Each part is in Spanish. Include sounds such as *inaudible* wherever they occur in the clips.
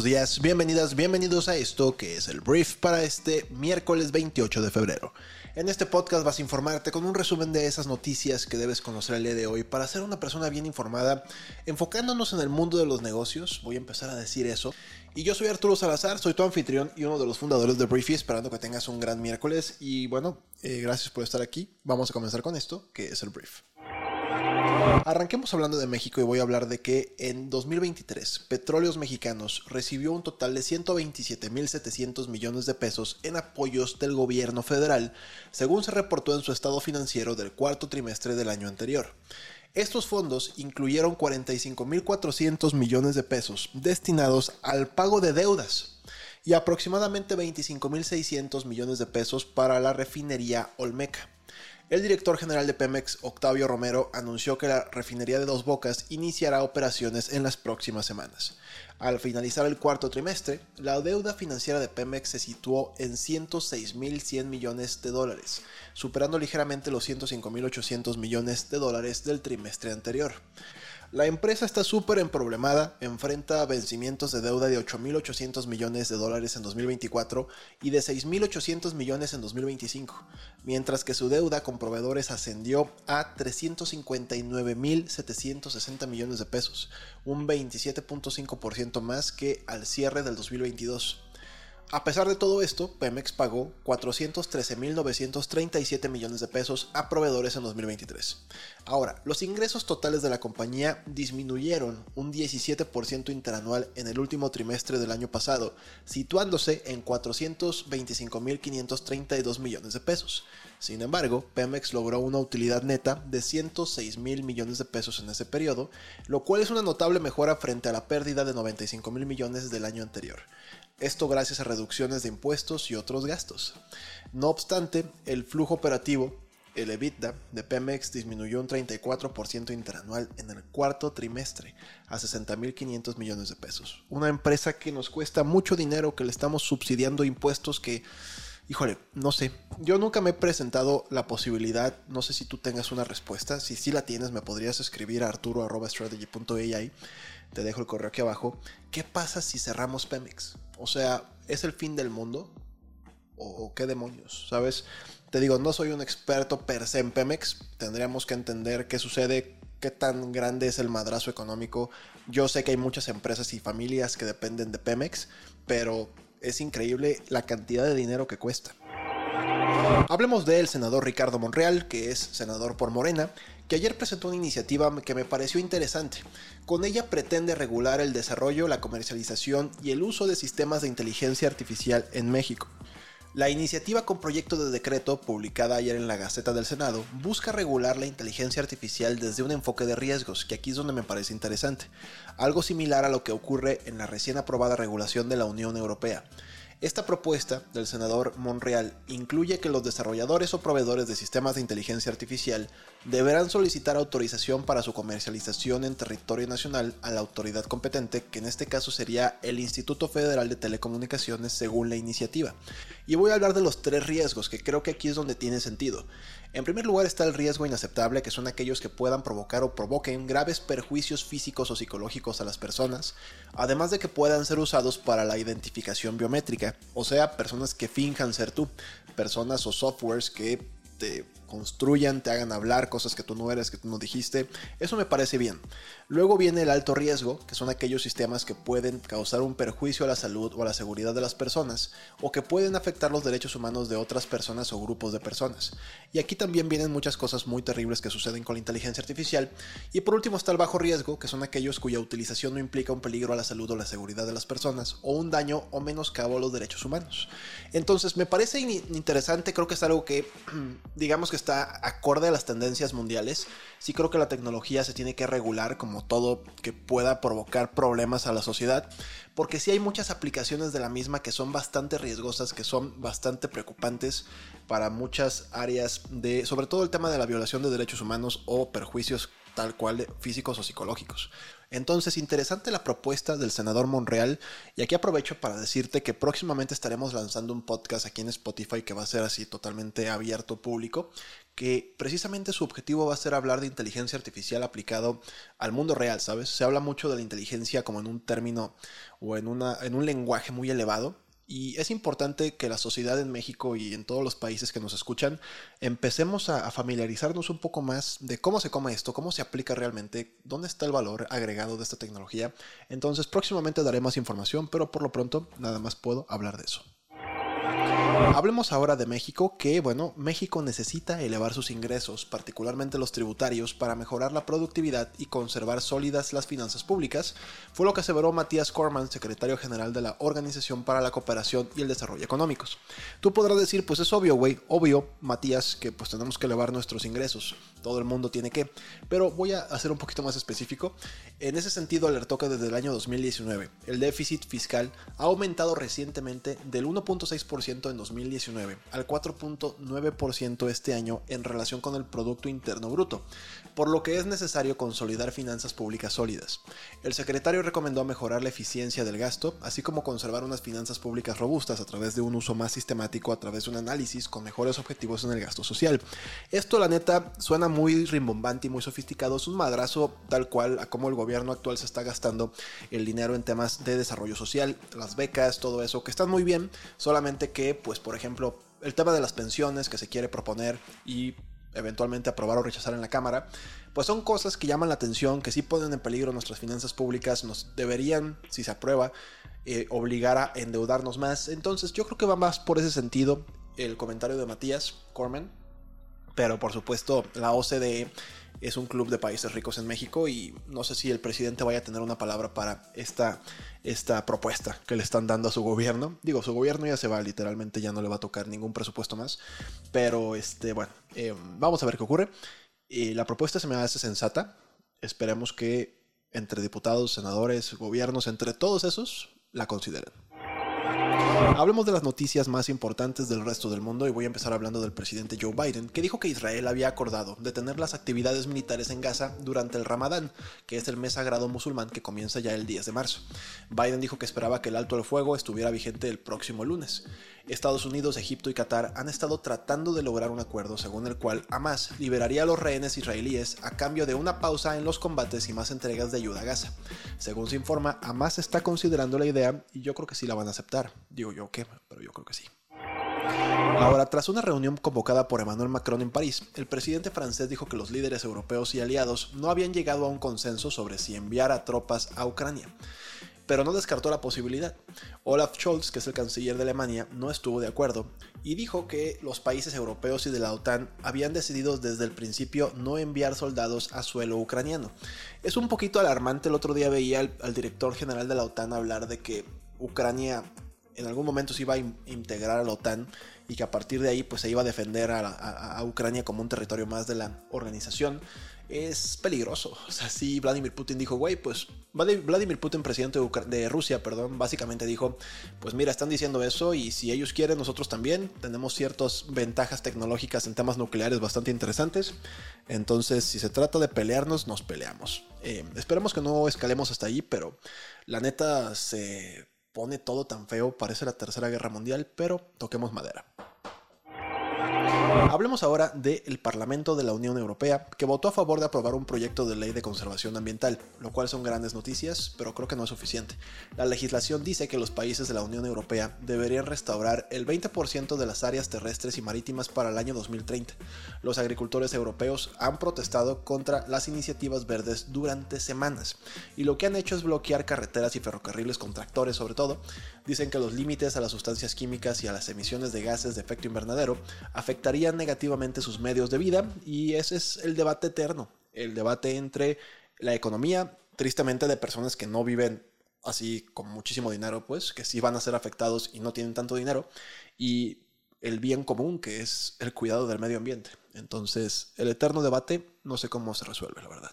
Buenos días, bienvenidas, bienvenidos a esto que es el brief para este miércoles 28 de febrero. En este podcast vas a informarte con un resumen de esas noticias que debes conocer el día de hoy para ser una persona bien informada, enfocándonos en el mundo de los negocios. Voy a empezar a decir eso. Y yo soy Arturo Salazar, soy tu anfitrión y uno de los fundadores de Briefy, esperando que tengas un gran miércoles. Y bueno, eh, gracias por estar aquí. Vamos a comenzar con esto, que es el brief. Arranquemos hablando de México y voy a hablar de que en 2023 Petróleos Mexicanos recibió un total de 127.700 millones de pesos en apoyos del gobierno federal, según se reportó en su estado financiero del cuarto trimestre del año anterior. Estos fondos incluyeron 45.400 millones de pesos destinados al pago de deudas y aproximadamente 25.600 millones de pesos para la refinería Olmeca. El director general de Pemex, Octavio Romero, anunció que la refinería de Dos Bocas iniciará operaciones en las próximas semanas. Al finalizar el cuarto trimestre, la deuda financiera de Pemex se situó en 106.100 millones de dólares, superando ligeramente los 105.800 millones de dólares del trimestre anterior. La empresa está súper emproblemada, enfrenta vencimientos de deuda de 8.800 millones de dólares en 2024 y de 6.800 millones en 2025, mientras que su deuda con proveedores ascendió a 359.760 millones de pesos, un 27.5% más que al cierre del 2022. A pesar de todo esto, Pemex pagó 413.937 millones de pesos a proveedores en 2023. Ahora, los ingresos totales de la compañía disminuyeron un 17% interanual en el último trimestre del año pasado, situándose en 425.532 millones de pesos. Sin embargo, Pemex logró una utilidad neta de 106 mil millones de pesos en ese periodo, lo cual es una notable mejora frente a la pérdida de 95 mil millones del año anterior. Esto gracias a reducciones de impuestos y otros gastos. No obstante, el flujo operativo, el EBITDA de Pemex disminuyó un 34% interanual en el cuarto trimestre a 60.500 millones de pesos. Una empresa que nos cuesta mucho dinero, que le estamos subsidiando impuestos que, híjole, no sé. Yo nunca me he presentado la posibilidad, no sé si tú tengas una respuesta. Si sí la tienes, me podrías escribir a arturo.strategy.ai te dejo el correo aquí abajo. ¿Qué pasa si cerramos Pemex? O sea, ¿es el fin del mundo? ¿O, qué demonios? ¿Sabes? Te digo, no soy un experto per se en Pemex. Tendríamos que entender qué sucede, qué tan grande es el madrazo económico. Yo sé que hay muchas empresas y familias que dependen de Pemex, pero es increíble la cantidad de dinero que cuesta. Hablemos del senador Ricardo Monreal, que es senador por Morena, que ayer presentó una iniciativa que me pareció interesante. Con ella pretende regular el desarrollo, la comercialización y el uso de sistemas de inteligencia artificial en México. La iniciativa con proyecto de decreto, publicada ayer en la Gaceta del Senado, busca regular la inteligencia artificial desde un enfoque de riesgos, que aquí es donde me parece interesante, algo similar a lo que ocurre en la recién aprobada regulación de la Unión Europea. Esta propuesta del senador Monreal incluye que los desarrolladores o proveedores de sistemas de inteligencia artificial deberán solicitar autorización para su comercialización en territorio nacional a la autoridad competente, que en este caso sería el Instituto Federal de Telecomunicaciones según la iniciativa. Y voy a hablar de los tres riesgos, que creo que aquí es donde tiene sentido. En primer lugar está el riesgo inaceptable, que son aquellos que puedan provocar o provoquen graves perjuicios físicos o psicológicos a las personas, además de que puedan ser usados para la identificación biométrica, o sea, personas que finjan ser tú, personas o softwares que te construyan, te hagan hablar cosas que tú no eres, que tú no dijiste. Eso me parece bien. Luego viene el alto riesgo, que son aquellos sistemas que pueden causar un perjuicio a la salud o a la seguridad de las personas, o que pueden afectar los derechos humanos de otras personas o grupos de personas. Y aquí también vienen muchas cosas muy terribles que suceden con la inteligencia artificial. Y por último está el bajo riesgo, que son aquellos cuya utilización no implica un peligro a la salud o la seguridad de las personas, o un daño o menoscabo a los derechos humanos. Entonces me parece interesante, creo que es algo que *clears throat* digamos que está acorde a las tendencias mundiales. Sí creo que la tecnología se tiene que regular como todo que pueda provocar problemas a la sociedad, porque sí hay muchas aplicaciones de la misma que son bastante riesgosas, que son bastante preocupantes para muchas áreas de, sobre todo el tema de la violación de derechos humanos o perjuicios tal cual físicos o psicológicos. Entonces, interesante la propuesta del senador Monreal. Y aquí aprovecho para decirte que próximamente estaremos lanzando un podcast aquí en Spotify que va a ser así totalmente abierto público. Que precisamente su objetivo va a ser hablar de inteligencia artificial aplicado al mundo real, ¿sabes? Se habla mucho de la inteligencia como en un término o en, una, en un lenguaje muy elevado y es importante que la sociedad en México y en todos los países que nos escuchan empecemos a, familiarizarnos un poco más de cómo se come esto, cómo se aplica realmente, dónde está el valor agregado de esta tecnología. Entonces próximamente daré más información, pero por lo pronto nada más puedo hablar de eso. Hablemos ahora de México, que bueno, México necesita elevar sus ingresos, particularmente los tributarios, para mejorar la productividad y conservar sólidas las finanzas públicas, fue lo que aseveró Matías Corman, secretario general de la Organización para la Cooperación y el Desarrollo Económicos. Tú podrás decir, pues es obvio, güey, obvio, Matías, que pues tenemos que elevar nuestros ingresos, todo el mundo tiene que, pero voy a hacer un poquito más específico. En ese sentido, alertó que desde el año 2019 el déficit fiscal ha aumentado recientemente del 1.6% en 2019 al 4.9% este año en relación con el Producto Interno Bruto, por lo que es necesario consolidar finanzas públicas sólidas. El secretario recomendó mejorar la eficiencia del gasto, así como conservar unas finanzas públicas robustas a través de un uso más sistemático, a través de un análisis con mejores objetivos en el gasto social. Esto la neta suena muy rimbombante y muy sofisticado, es un madrazo tal cual a cómo el gobierno actual se está gastando el dinero en temas de desarrollo social, las becas, todo eso, que están muy bien, solamente que, pues por ejemplo, el tema de las pensiones que se quiere proponer y eventualmente aprobar o rechazar en la Cámara, pues son cosas que llaman la atención, que sí ponen en peligro nuestras finanzas públicas, nos deberían, si se aprueba, eh, obligar a endeudarnos más. Entonces yo creo que va más por ese sentido el comentario de Matías Corman, pero por supuesto la OCDE es un club de países ricos en México y no sé si el presidente vaya a tener una palabra para esta, esta propuesta que le están dando a su gobierno. Digo, su gobierno ya se va, literalmente ya no le va a tocar ningún presupuesto más. Pero este, bueno, eh, vamos a ver qué ocurre. Y la propuesta se me hace sensata. Esperemos que entre diputados, senadores, gobiernos, entre todos esos, la consideren. Hablemos de las noticias más importantes del resto del mundo y voy a empezar hablando del presidente Joe Biden, que dijo que Israel había acordado detener las actividades militares en Gaza durante el Ramadán, que es el mes sagrado musulmán que comienza ya el 10 de marzo. Biden dijo que esperaba que el alto al fuego estuviera vigente el próximo lunes. Estados Unidos, Egipto y Qatar han estado tratando de lograr un acuerdo según el cual Hamas liberaría a los rehenes israelíes a cambio de una pausa en los combates y más entregas de ayuda a Gaza. Según se informa, Hamas está considerando la idea y yo creo que sí la van a aceptar. Digo yo que, pero yo creo que sí. Ahora, tras una reunión convocada por Emmanuel Macron en París, el presidente francés dijo que los líderes europeos y aliados no habían llegado a un consenso sobre si enviar tropas a Ucrania pero no descartó la posibilidad. Olaf Scholz, que es el canciller de Alemania, no estuvo de acuerdo y dijo que los países europeos y de la OTAN habían decidido desde el principio no enviar soldados a suelo ucraniano. Es un poquito alarmante, el otro día veía al, director general de la OTAN hablar de que Ucrania en algún momento se iba a integrar a la OTAN y que a partir de ahí pues se iba a defender a, Ucrania como un territorio más de la organización es peligroso. *laughs* O sea, sí, Vladimir Putin dijo, güey, pues Vladimir Putin, presidente de, Rusia, perdón, básicamente dijo, pues mira, están diciendo eso y si ellos quieren, nosotros también tenemos ciertas ventajas tecnológicas en temas nucleares bastante interesantes. Entonces, si se trata de pelearnos, nos peleamos. Eh, esperemos que no escalemos hasta ahí, pero la neta se pone todo tan feo, parece la Tercera Guerra Mundial, pero toquemos madera. Hablemos ahora del Parlamento de la Unión Europea, que votó a favor de aprobar un proyecto de ley de conservación ambiental, lo cual son grandes noticias, pero creo que no es suficiente. La legislación dice que los países de la Unión Europea deberían restaurar el 20% de las áreas terrestres y marítimas para el año 2030. Los agricultores europeos han protestado contra las iniciativas verdes durante semanas, y lo que han hecho es bloquear carreteras y ferrocarriles con tractores sobre todo. Dicen que los límites a las sustancias químicas y a las emisiones de gases de efecto invernadero afectarían negativamente sus medios de vida y ese es el debate eterno, el debate entre la economía, tristemente de personas que no viven así con muchísimo dinero, pues, que sí van a ser afectados y no tienen tanto dinero, y el bien común, que es el cuidado del medio ambiente. Entonces, el eterno debate, no sé cómo se resuelve, la verdad.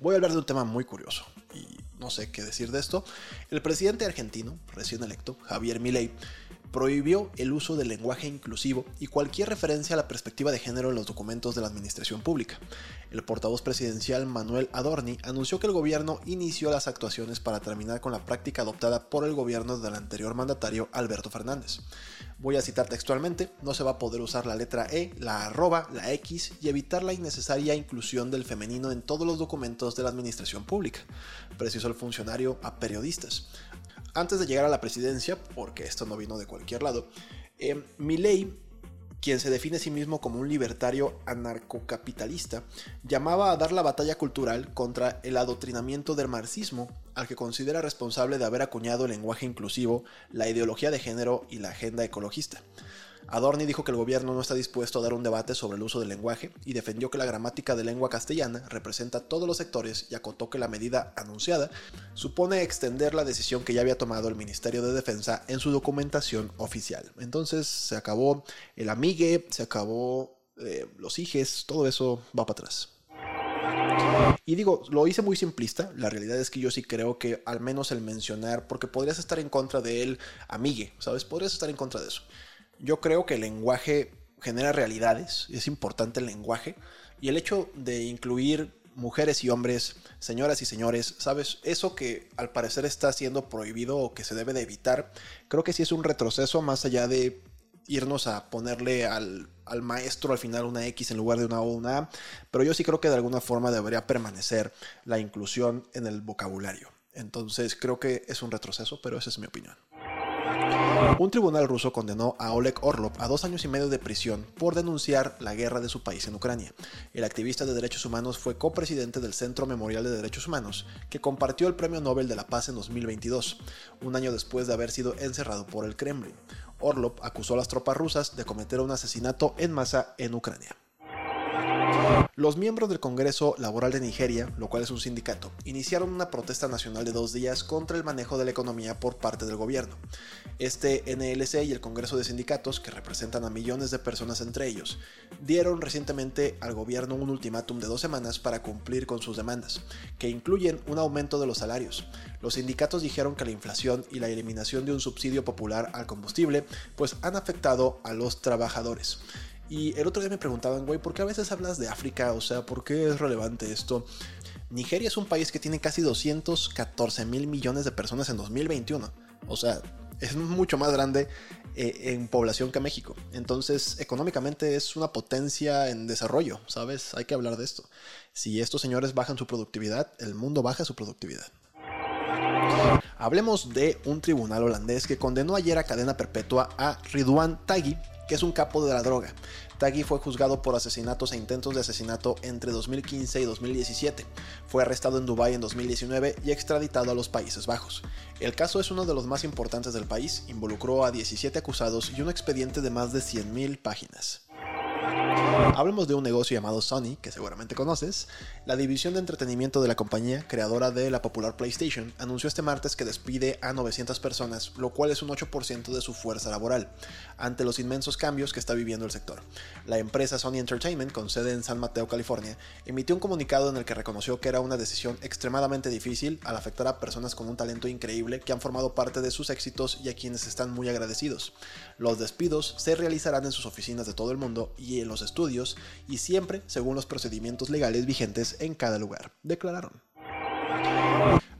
Voy a hablar de un tema muy curioso y no sé qué decir de esto. El presidente argentino, recién electo, Javier Milei, prohibió el uso del lenguaje inclusivo y cualquier referencia a la perspectiva de género en los documentos de la administración pública. El portavoz presidencial Manuel Adorni anunció que el gobierno inició las actuaciones para terminar con la práctica adoptada por el gobierno del anterior mandatario Alberto Fernández. Voy a citar textualmente, no se va a poder usar la letra E, la arroba, la X y evitar la innecesaria inclusión del femenino en todos los documentos de la administración pública, precisó el funcionario a periodistas. Antes de llegar a la presidencia, porque esto no vino de cualquier lado, eh, Milley quien se define a sí mismo como un libertario anarcocapitalista, llamaba a dar la batalla cultural contra el adoctrinamiento del marxismo, al que considera responsable de haber acuñado el lenguaje inclusivo, la ideología de género y la agenda ecologista. Adorni dijo que el gobierno no está dispuesto a dar un debate sobre el uso del lenguaje y defendió que la gramática de lengua castellana representa todos los sectores y acotó que la medida anunciada supone extender la decisión que ya había tomado el Ministerio de Defensa en su documentación oficial. Entonces se acabó el amigue, se acabó eh, los hijes, todo eso va para atrás. Y digo, lo hice muy simplista. La realidad es que yo sí creo que al menos el mencionar, porque podrías estar en contra de él, amigue, ¿sabes? Podrías estar en contra de eso. Yo creo que el lenguaje genera realidades, es importante el lenguaje, y el hecho de incluir mujeres y hombres, señoras y señores, ¿sabes? Eso que al parecer está siendo prohibido o que se debe de evitar, creo que sí es un retroceso más allá de irnos a ponerle al, al, maestro al final una X en lugar de una O una A, pero yo sí creo que de alguna forma debería permanecer la inclusión en el vocabulario. Entonces creo que es un retroceso, pero esa es mi opinión. Un tribunal ruso condenó a Oleg Orlov a dos años y medio de prisión por denunciar la guerra de su país en Ucrania. El activista de derechos humanos fue copresidente del Centro Memorial de Derechos Humanos, que compartió el Premio Nobel de la Paz en 2022, un año después de haber sido encerrado por el Kremlin. Orlov acusó a las tropas rusas de cometer un asesinato en masa en Ucrania. Los miembros del Congreso Laboral de Nigeria, lo cual es un sindicato, iniciaron una protesta nacional de dos días contra el manejo de la economía por parte del gobierno. Este NLC y el Congreso de Sindicatos, que representan a millones de personas entre ellos, dieron recientemente al gobierno un ultimátum de dos semanas para cumplir con sus demandas, que incluyen un aumento de los salarios. Los sindicatos dijeron que la inflación y la eliminación de un subsidio popular al combustible pues han afectado a los trabajadores. Y el otro día me preguntaban, güey, ¿por qué a veces hablas de África? O sea, ¿por qué es relevante esto? Nigeria es un país que tiene casi 214 mil millones de personas en 2021. O sea, es mucho más grande eh, en población que México. Entonces, económicamente es una potencia en desarrollo, ¿sabes? Hay que hablar de esto. Si estos señores bajan su productividad, el mundo baja su productividad. Hablemos de un tribunal holandés que condenó ayer a cadena perpetua a Ridwan Taghi que es un capo de la droga. Tagui fue juzgado por asesinatos e intentos de asesinato entre 2015 y 2017. Fue arrestado en Dubái en 2019 y extraditado a los Países Bajos. El caso es uno de los más importantes del país, involucró a 17 acusados y un expediente de más de 100.000 páginas. Hablemos de un negocio llamado Sony, que seguramente conoces. La división de entretenimiento de la compañía, creadora de la popular PlayStation, anunció este martes que despide a 900 personas, lo cual es un 8% de su fuerza laboral, ante los inmensos cambios que está viviendo el sector. La empresa Sony Entertainment, con sede en San Mateo, California, emitió un comunicado en el que reconoció que era una decisión extremadamente difícil al afectar a personas con un talento increíble que han formado parte de sus éxitos y a quienes están muy agradecidos. Los despidos se realizarán en sus oficinas de todo el mundo y en los y siempre según los procedimientos legales vigentes en cada lugar, declararon.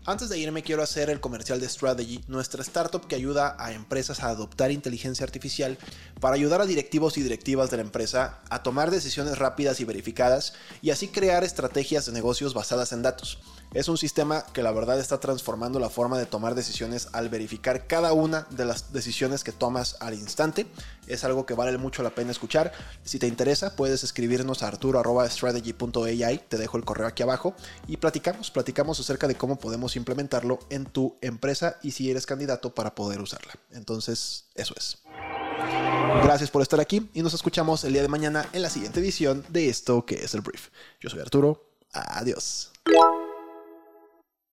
Antes de irme quiero hacer el comercial de Strategy, nuestra startup que ayuda a empresas a adoptar inteligencia artificial para ayudar a directivos y directivas de la empresa a tomar decisiones rápidas y verificadas y así crear estrategias de negocios basadas en datos. Es un sistema que la verdad está transformando la forma de tomar decisiones al verificar cada una de las decisiones que tomas al instante. Es algo que vale mucho la pena escuchar. Si te interesa, puedes escribirnos a arturo.strategy.ai, te dejo el correo aquí abajo y platicamos, platicamos acerca de cómo podemos implementarlo en tu empresa y si eres candidato para poder usarla. Entonces, eso es. Gracias por estar aquí y nos escuchamos el día de mañana en la siguiente edición de esto que es el brief. Yo soy Arturo. Adiós.